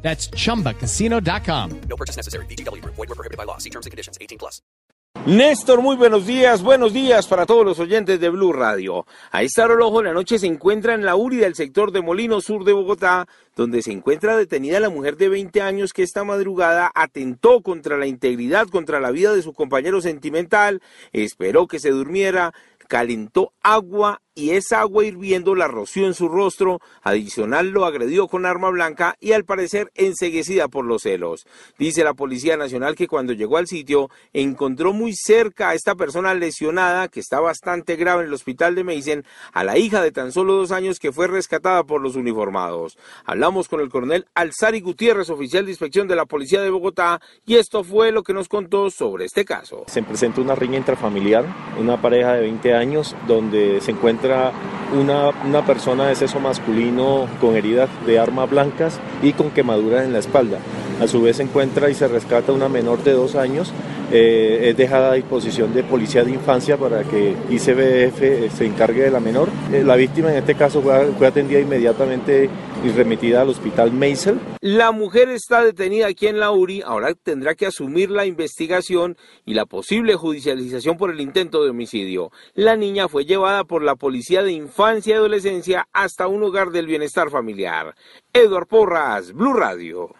That's chumbacasino.com. No purchase necessary. BGW. Void were prohibited by law. See terms and conditions. 18 plus. Néstor, muy buenos días, buenos días para todos los oyentes de Blue Radio. A esta hora ojo la noche se encuentra en la URI del sector de Molino Sur de Bogotá, donde se encuentra detenida la mujer de 20 años que esta madrugada atentó contra la integridad, contra la vida de su compañero sentimental, esperó que se durmiera, calentó agua y esa agua hirviendo la roció en su rostro, adicional lo agredió con arma blanca y al parecer enseguecida por los celos. Dice la Policía Nacional que cuando llegó al sitio encontró muy cerca a esta persona lesionada que está bastante grave en el hospital de Meisen, a la hija de tan solo dos años que fue rescatada por los uniformados. Hablamos con el coronel Alzari Gutiérrez, oficial de inspección de la Policía de Bogotá, y esto fue lo que nos contó sobre este caso. Se presenta una riña intrafamiliar, una pareja de 20 años donde se una, una persona de sexo masculino con heridas de armas blancas y con quemaduras en la espalda. A su vez encuentra y se rescata una menor de dos años. Eh, es dejada a disposición de policía de infancia para que ICBF se encargue de la menor. Eh, la víctima en este caso fue, fue atendida inmediatamente y remitida al hospital Meisel. La mujer está detenida aquí en la URI, ahora tendrá que asumir la investigación y la posible judicialización por el intento de homicidio. La niña fue llevada por la Policía de Infancia y Adolescencia hasta un hogar del bienestar familiar. Eduard Porras, Blue Radio.